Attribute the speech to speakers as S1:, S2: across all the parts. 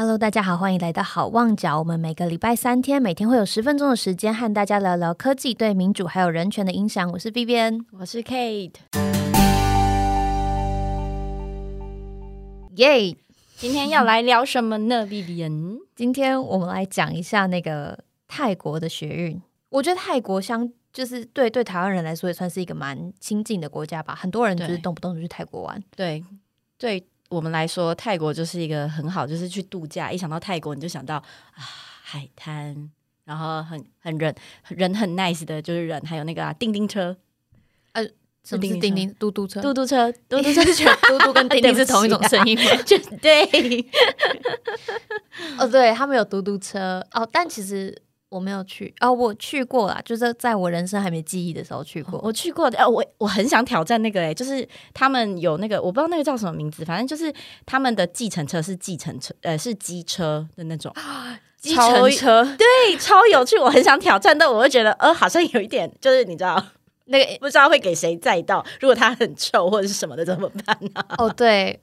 S1: Hello，大家好，欢迎来到好望角。我们每个礼拜三天，每天会有十分钟的时间和大家聊聊科技对民主还有人权的影响。我是 B B N，
S2: 我是 Kate。
S1: 耶！
S2: 今天要来聊什么呢？B B N，
S1: 今天我们来讲一下那个泰国的学运。我觉得泰国相就是对对台湾人来说也算是一个蛮亲近的国家吧。很多人就是动不动就去泰国玩。
S2: 对对。我们来说，泰国就是一个很好，就是去度假。一想到泰国，你就想到啊，海滩，然后很很人人很 nice 的，就是人，还有那个叮叮车，
S1: 呃，什么是叮叮嘟嘟车？
S2: 嘟嘟车，
S1: 嘟嘟车是 嘟嘟跟 叮叮是同一种声音吗？
S2: 就对，
S1: 哦，对他们有嘟嘟车哦，但其实。我没有去哦，我去过啦，就是在我人生还没记忆的时候去过。
S2: 我去过的，哦，我我很想挑战那个，哎，就是他们有那个，我不知道那个叫什么名字，反正就是他们的计程车是计程车，呃，是机车的那种，
S1: 计程车，
S2: 对，超有趣，我很想挑战，但我会觉得，呃，好像有一点，就是你知道，
S1: 那个
S2: 不知道会给谁载到，如果他很臭或者是什么的怎么办呢？
S1: 哦，对。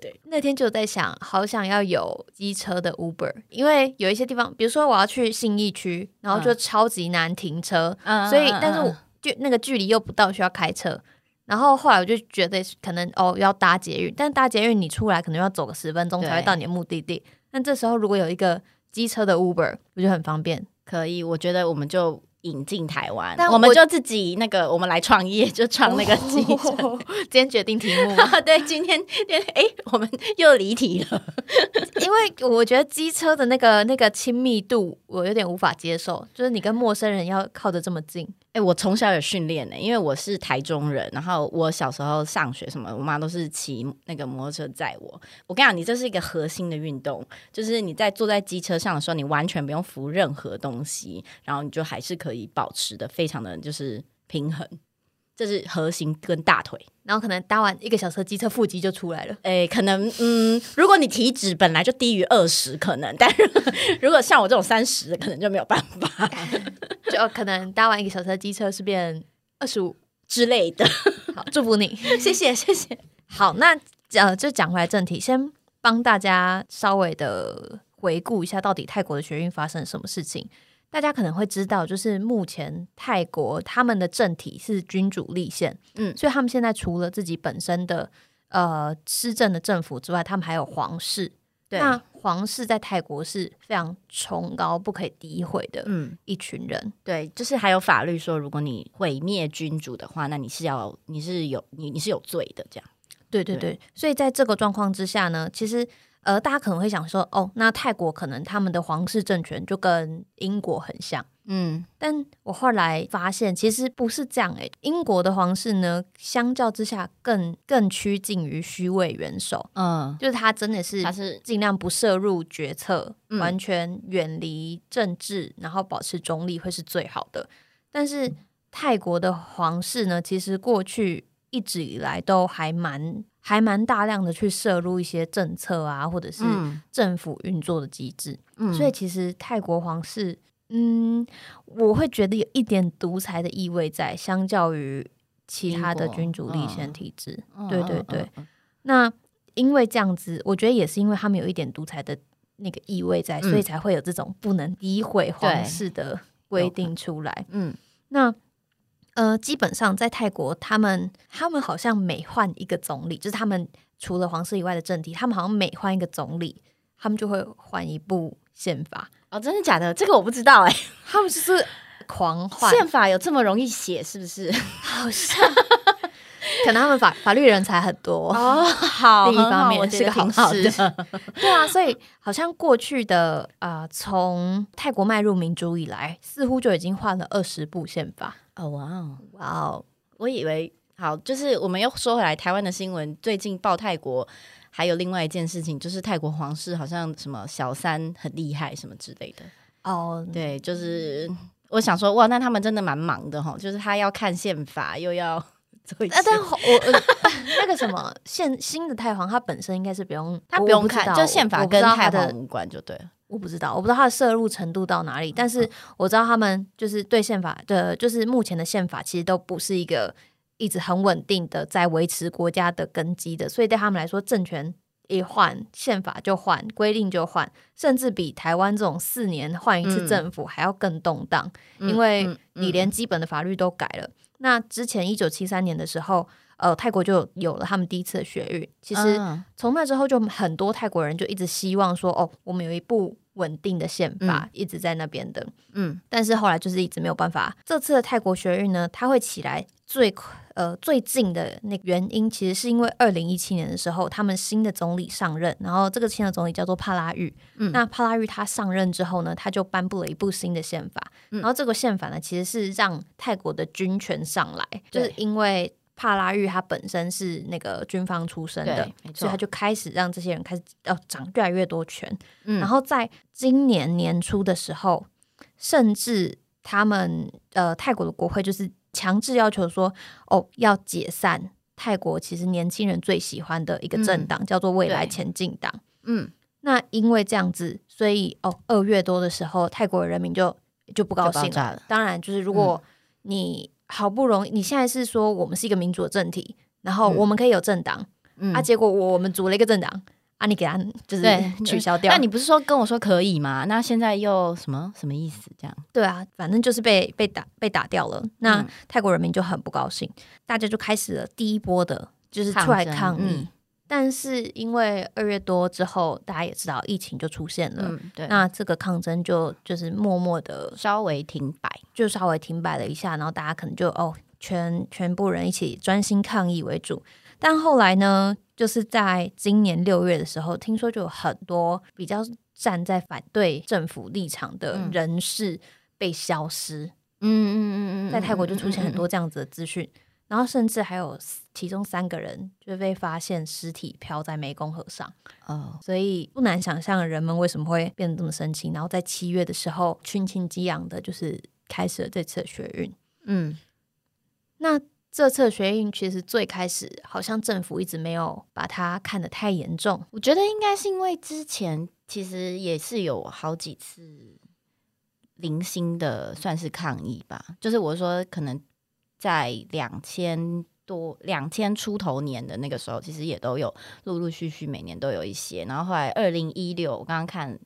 S1: 对，那天就在想，好想要有机车的 Uber，因为有一些地方，比如说我要去信义区，然后就超级难停车，所以但是就那个距离又不到需要开车，然后后来我就觉得可能哦要搭捷运，但搭捷运你出来可能要走个十分钟才会到你的目的地，那这时候如果有一个机车的 Uber，不就很方便？
S2: 可以，我觉得我们就。引进台湾，但我们就自己那个，我们来创业，就创那个机车。
S1: 今天决定题目，
S2: 对，今天，哎，我们又离题了，
S1: 因为我觉得机车的那个那个亲密度，我有点无法接受，就是你跟陌生人要靠得这么近。
S2: 哎，我从小有训练呢，因为我是台中人，然后我小时候上学什么，我妈都是骑那个摩托车载我。我跟你讲，你这是一个核心的运动，就是你在坐在机车上的时候，你完全不用扶任何东西，然后你就还是可以保持的非常的就是平衡。这是核心跟大腿，
S1: 然后可能搭完一个小时机车腹肌就出来了。
S2: 哎，可能嗯，如果你体脂本来就低于二十，可能，但是如果像我这种三十，可能就没有办法。
S1: 就可能搭完一个小时的机车是变二十五
S2: 之类的。
S1: 好，祝福你，
S2: 谢谢谢谢。
S1: 好，那呃，就讲回来正题，先帮大家稍微的回顾一下，到底泰国的学运发生了什么事情。大家可能会知道，就是目前泰国他们的政体是君主立宪，嗯，所以他们现在除了自己本身的呃施政的政府之外，他们还有皇室。对那皇室在泰国是非常崇高、不可以诋毁的，嗯，一群人。
S2: 对，就是还有法律说，如果你毁灭君主的话，那你是要你是有你你是有罪的，这样。
S1: 对对对，所以在这个状况之下呢，其实。呃，大家可能会想说，哦，那泰国可能他们的皇室政权就跟英国很像，嗯，但我后来发现其实不是这样诶，英国的皇室呢，相较之下更更趋近于虚位元首，嗯，就是他真的是他是尽量不涉入决策，完全远离政治，然后保持中立会是最好的。但是泰国的皇室呢，其实过去一直以来都还蛮。还蛮大量的去摄入一些政策啊，或者是政府运作的机制，所以其实泰国皇室，嗯，我会觉得有一点独裁的意味在，相较于其他的君主立宪体制。对对对，那因为这样子，我觉得也是因为他们有一点独裁的那个意味在，所以才会有这种不能诋毁皇室的规定出来。嗯，那。呃，基本上在泰国，他们他们好像每换一个总理，就是他们除了皇室以外的政体，他们好像每换一个总理，他们就会换一部宪法。
S2: 哦，真的假的？这个我不知道哎。
S1: 他们就是狂 换
S2: 宪法，有这么容易写？是不是？
S1: 好像 可能他们法法律人才很多
S2: 哦。好，
S1: 另一方面
S2: 是
S1: 个好事。对啊，所以好像过去的啊，从泰国迈入民主以来，似乎就已经换了二十部宪法。
S2: 哦哇哦哇哦！我以为好，就是我们又说回来，台湾的新闻最近报泰国，还有另外一件事情，就是泰国皇室好像什么小三很厉害什么之类的。哦，对，就是我想说，哇，那他们真的蛮忙的哈，就是他要看宪法，又要做一些。
S1: 但我 那个什么现新的太皇，他本身应该是不用，
S2: 他不用看，就宪法跟太皇无关就对了。
S1: 我不知道，我不知道他的摄入程度到哪里，但是我知道他们就是对宪法的，就是目前的宪法其实都不是一个一直很稳定的在维持国家的根基的，所以对他们来说，政权一换宪法就换，规定就换，甚至比台湾这种四年换一次政府还要更动荡，因为你连基本的法律都改了。那之前一九七三年的时候，呃，泰国就有了他们第一次的学运。其实从那之后，就很多泰国人就一直希望说，哦，我们有一部稳定的宪法一直在那边的。嗯，但是后来就是一直没有办法。这次的泰国学运呢，它会起来最快。呃，最近的那原因其实是因为二零一七年的时候，他们新的总理上任，然后这个新的总理叫做帕拉育。嗯，那帕拉育他上任之后呢，他就颁布了一部新的宪法。然后这个宪法呢，其实是让泰国的军权上来，就是因为帕拉玉他本身是那个军方出身的，所以他就开始让这些人开始要掌越来越多权。嗯，然后在今年年初的时候，甚至他们呃泰国的国会就是。强制要求说，哦，要解散泰国其实年轻人最喜欢的一个政党，叫做未来前进党。嗯，那因为这样子，所以哦，二月多的时候，泰国人民就就不高兴了。当然，就是如果你好不容易，你现在是说我们是一个民主的政体，然后我们可以有政党，啊，结果我们组了一个政党。啊，你给他就是取消掉？
S2: 那你不是说跟我说可以吗？那现在又什么什么意思？这样
S1: 对啊，反正就是被被打被打掉了。那泰国人民就很不高兴，大家就开始了第一波的，就是出来抗议。但是因为二月多之后，大家也知道疫情就出现了，对，那这个抗争就就是默默的
S2: 稍微停摆，
S1: 就稍微停摆了一下，然后大家可能就哦，全全部人一起专心抗议为主。但后来呢？就是在今年六月的时候，听说就有很多比较站在反对政府立场的人士被消失。嗯嗯嗯嗯，在泰国就出现很多这样子的资讯，然后甚至还有其中三个人就被发现尸体漂在湄公河上。哦，所以不难想象人们为什么会变得这么生气。然后在七月的时候，群情激昂的，就是开始了这次的学运。嗯，那。这次学运其实最开始好像政府一直没有把它看得太严重，
S2: 我觉得应该是因为之前其实也是有好几次零星的算是抗议吧，就是我说可能在两千多两千出头年的那个时候，其实也都有陆陆续续每年都有一些，然后后来二零一六我刚刚看。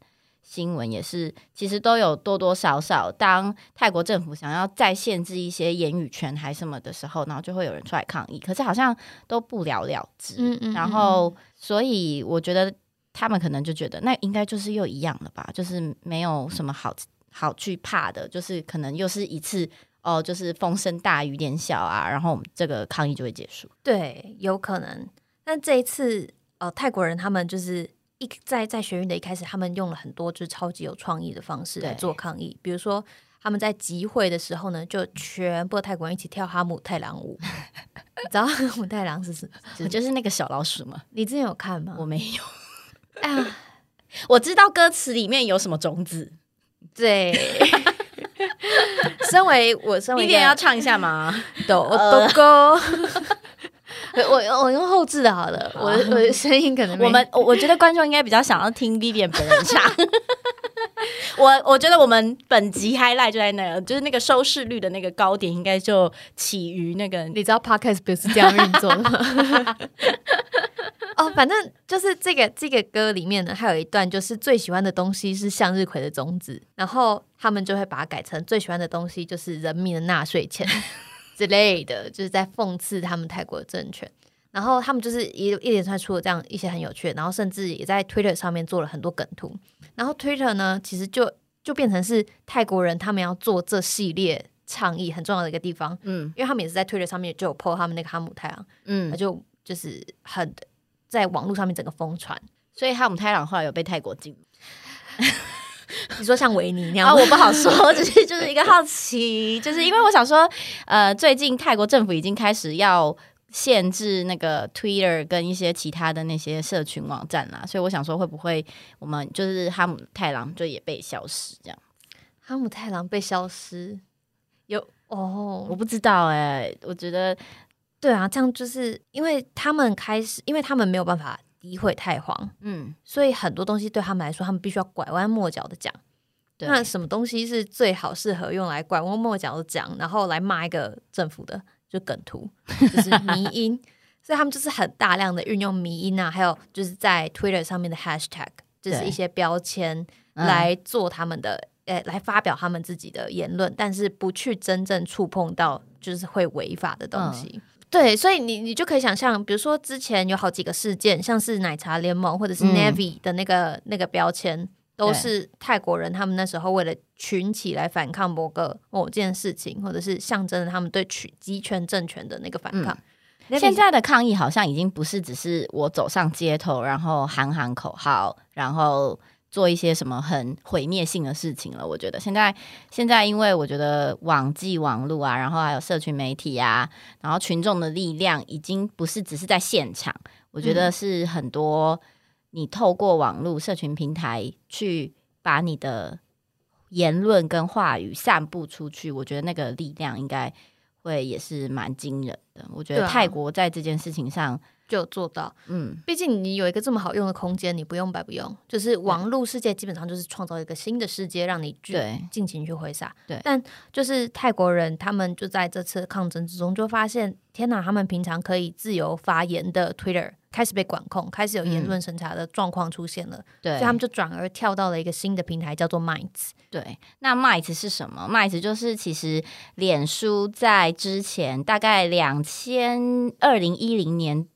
S2: 新闻也是，其实都有多多少少。当泰国政府想要再限制一些言语权还什么的时候，然后就会有人出来抗议。可是好像都不了了之。嗯嗯。然后，所以我觉得他们可能就觉得，那应该就是又一样了吧？就是没有什么好好去怕的，就是可能又是一次哦，就是风声大雨点小啊，然后我们这个抗议就会结束。
S1: 对，有可能。但这一次，呃，泰国人他们就是。一在在学运的一开始，他们用了很多就是超级有创意的方式来做抗议。比如说，他们在集会的时候呢，就全部泰国人一起跳哈姆太郎舞。你知道哈姆太郎是什
S2: 么？就是那个小老鼠吗？
S1: 你之前有看吗？
S2: 我没有。啊，我知道歌词里面有什么种子。
S1: 对。身为我身为，
S2: 一点要唱一下吗？
S1: 抖抖哥。我我用后置的好了，我我的声音可能
S2: 我们我觉得观众应该比较想要听 Vivian 本人唱。我我觉得我们本集 highlight 就在那，就是那个收视率的那个高点，应该就起于那个，
S1: 你知道 podcast 不是这样运作的吗？哦，反正就是这个这个歌里面呢，还有一段就是最喜欢的东西是向日葵的种子，然后他们就会把它改成最喜欢的东西就是人民的纳税钱。之类的，就是在讽刺他们泰国的政权，然后他们就是一一连串出了这样一些很有趣，然后甚至也在 Twitter 上面做了很多梗图，然后 Twitter 呢，其实就就变成是泰国人他们要做这系列倡议很重要的一个地方，嗯，因为他们也是在 Twitter 上面就有 po 他们那个哈姆太阳，嗯，就就是很在网络上面整个疯传，
S2: 所以哈姆太郎后来有被泰国禁。
S1: 你说像维尼那样，
S2: 我不好说，只是就是一个好奇，就是因为我想说，呃，最近泰国政府已经开始要限制那个 Twitter 跟一些其他的那些社群网站啦，所以我想说，会不会我们就是哈姆太郎就也被消失这样？
S1: 哈姆太郎被消失，有哦，
S2: 我不知道哎，我觉得
S1: 对啊，这样就是因为他们开始，因为他们没有办法。诋毁太皇，嗯，所以很多东西对他们来说，他们必须要拐弯抹角的讲。那什么东西是最好适合用来拐弯抹角的讲，然后来骂一个政府的，就梗图，就是迷 音。所以他们就是很大量的运用迷音啊，还有就是在 Twitter 上面的 Hashtag，就是一些标签来做他们的，呃，来发表他们自己的言论，但是不去真正触碰到就是会违法的东西。对，所以你你就可以想象，比如说之前有好几个事件，像是奶茶联盟或者是 Navy 的那个那个标签。都是泰国人，他们那时候为了群起来反抗某个某件事情，或者是象征着他们对取集权政权的那个反抗。
S2: 现在的抗议好像已经不是只是我走上街头，然后喊喊口号，然后做一些什么很毁灭性的事情了。我觉得现在现在，因为我觉得网际网络啊，然后还有社群媒体啊，然后群众的力量已经不是只是在现场，我觉得是很多。你透过网络社群平台去把你的言论跟话语散布出去，我觉得那个力量应该会也是蛮惊人的。我觉得泰国在这件事情上。
S1: 就做到，嗯，毕竟你有一个这么好用的空间，你不用白不用。就是网络世界基本上就是创造一个新的世界，让你去尽情去挥洒。
S2: 对，
S1: 但就是泰国人，他们就在这次抗争之中，就发现天哪，他们平常可以自由发言的 Twitter 开始被管控，开始有言论审查的状况出现了。
S2: 对，
S1: 所以他们就转而跳到了一个新的平台，叫做 Minds。
S2: 对，那 Minds 是什么？Minds 就是其实脸书在之前大概两千二零一零年。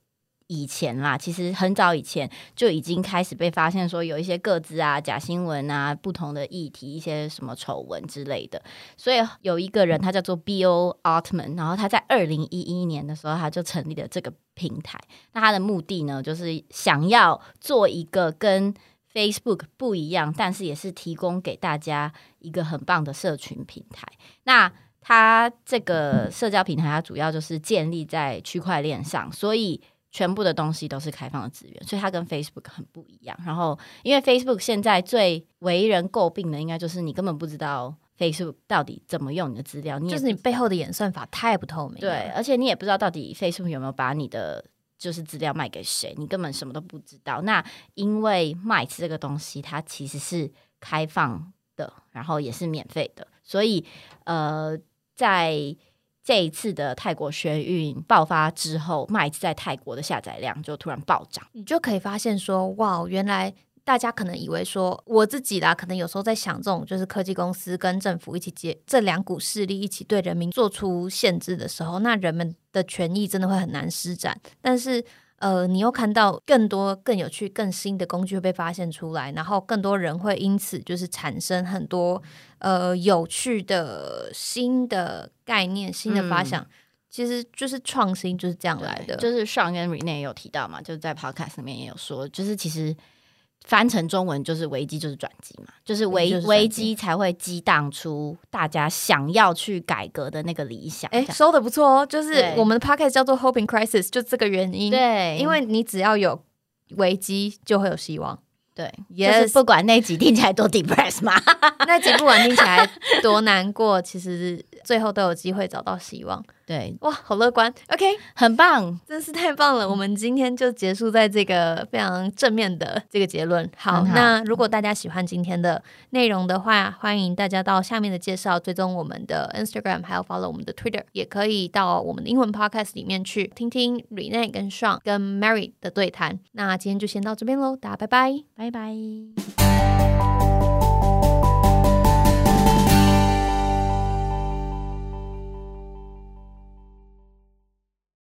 S2: 以前啦，其实很早以前就已经开始被发现说有一些个资啊、假新闻啊、不同的议题、一些什么丑闻之类的。所以有一个人他叫做 Bill Altman，然后他在二零一一年的时候他就成立了这个平台。那他的目的呢，就是想要做一个跟 Facebook 不一样，但是也是提供给大家一个很棒的社群平台。那他这个社交平台，它主要就是建立在区块链上，所以。全部的东西都是开放的资源，所以它跟 Facebook 很不一样。然后，因为 Facebook 现在最为人诟病的，应该就是你根本不知道 Facebook 到底怎么用你的资料，你
S1: 就是你背后的演算法太不透明。
S2: 对，而且你也不知道到底 Facebook 有没有把你的就是资料卖给谁，你根本什么都不知道。那因为 m i 这个东西，它其实是开放的，然后也是免费的，所以呃，在这一次的泰国学运爆发之后，麦子在泰国的下载量就突然暴涨。
S1: 你就可以发现说，哇，原来大家可能以为说，我自己啦，可能有时候在想，这种就是科技公司跟政府一起接这两股势力一起对人民做出限制的时候，那人们的权益真的会很难施展。但是。呃，你又看到更多更有趣、更新的工具会被发现出来，然后更多人会因此就是产生很多呃有趣的新的概念、新的发想，其实就是创新就是这样来的。
S2: 就是上跟 Rene 也有提到嘛，就是在 Podcast 里面也有说，就是其实。翻成中文就是危机就是转机嘛，就是危危机才会激荡出大家想要去改革的那个理想。
S1: 哎，说的不错哦，就是我们的 p o c k e t 叫做 Hoping Crisis，就这个原因。
S2: 对，
S1: 因为你只要有危机，就会有希望。
S2: 对，就是不管那集听起来多 depressed 嘛，
S1: 那集不管听起来多难过，其实最后都有机会找到希望。
S2: 对，
S1: 哇，好乐观，OK，
S2: 很棒，
S1: 真是太棒了。我们今天就结束在这个非常正面的这个结论。好，那如果大家喜欢今天的内容的话，欢迎大家到下面的介绍追踪我们的 Instagram，还有 follow 我们的 Twitter，也可以到我们的英文 Podcast 里面去听听 Rene 跟 Sean 跟 Mary 的对谈。那今天就先到这边喽，大家拜拜，
S2: 拜拜。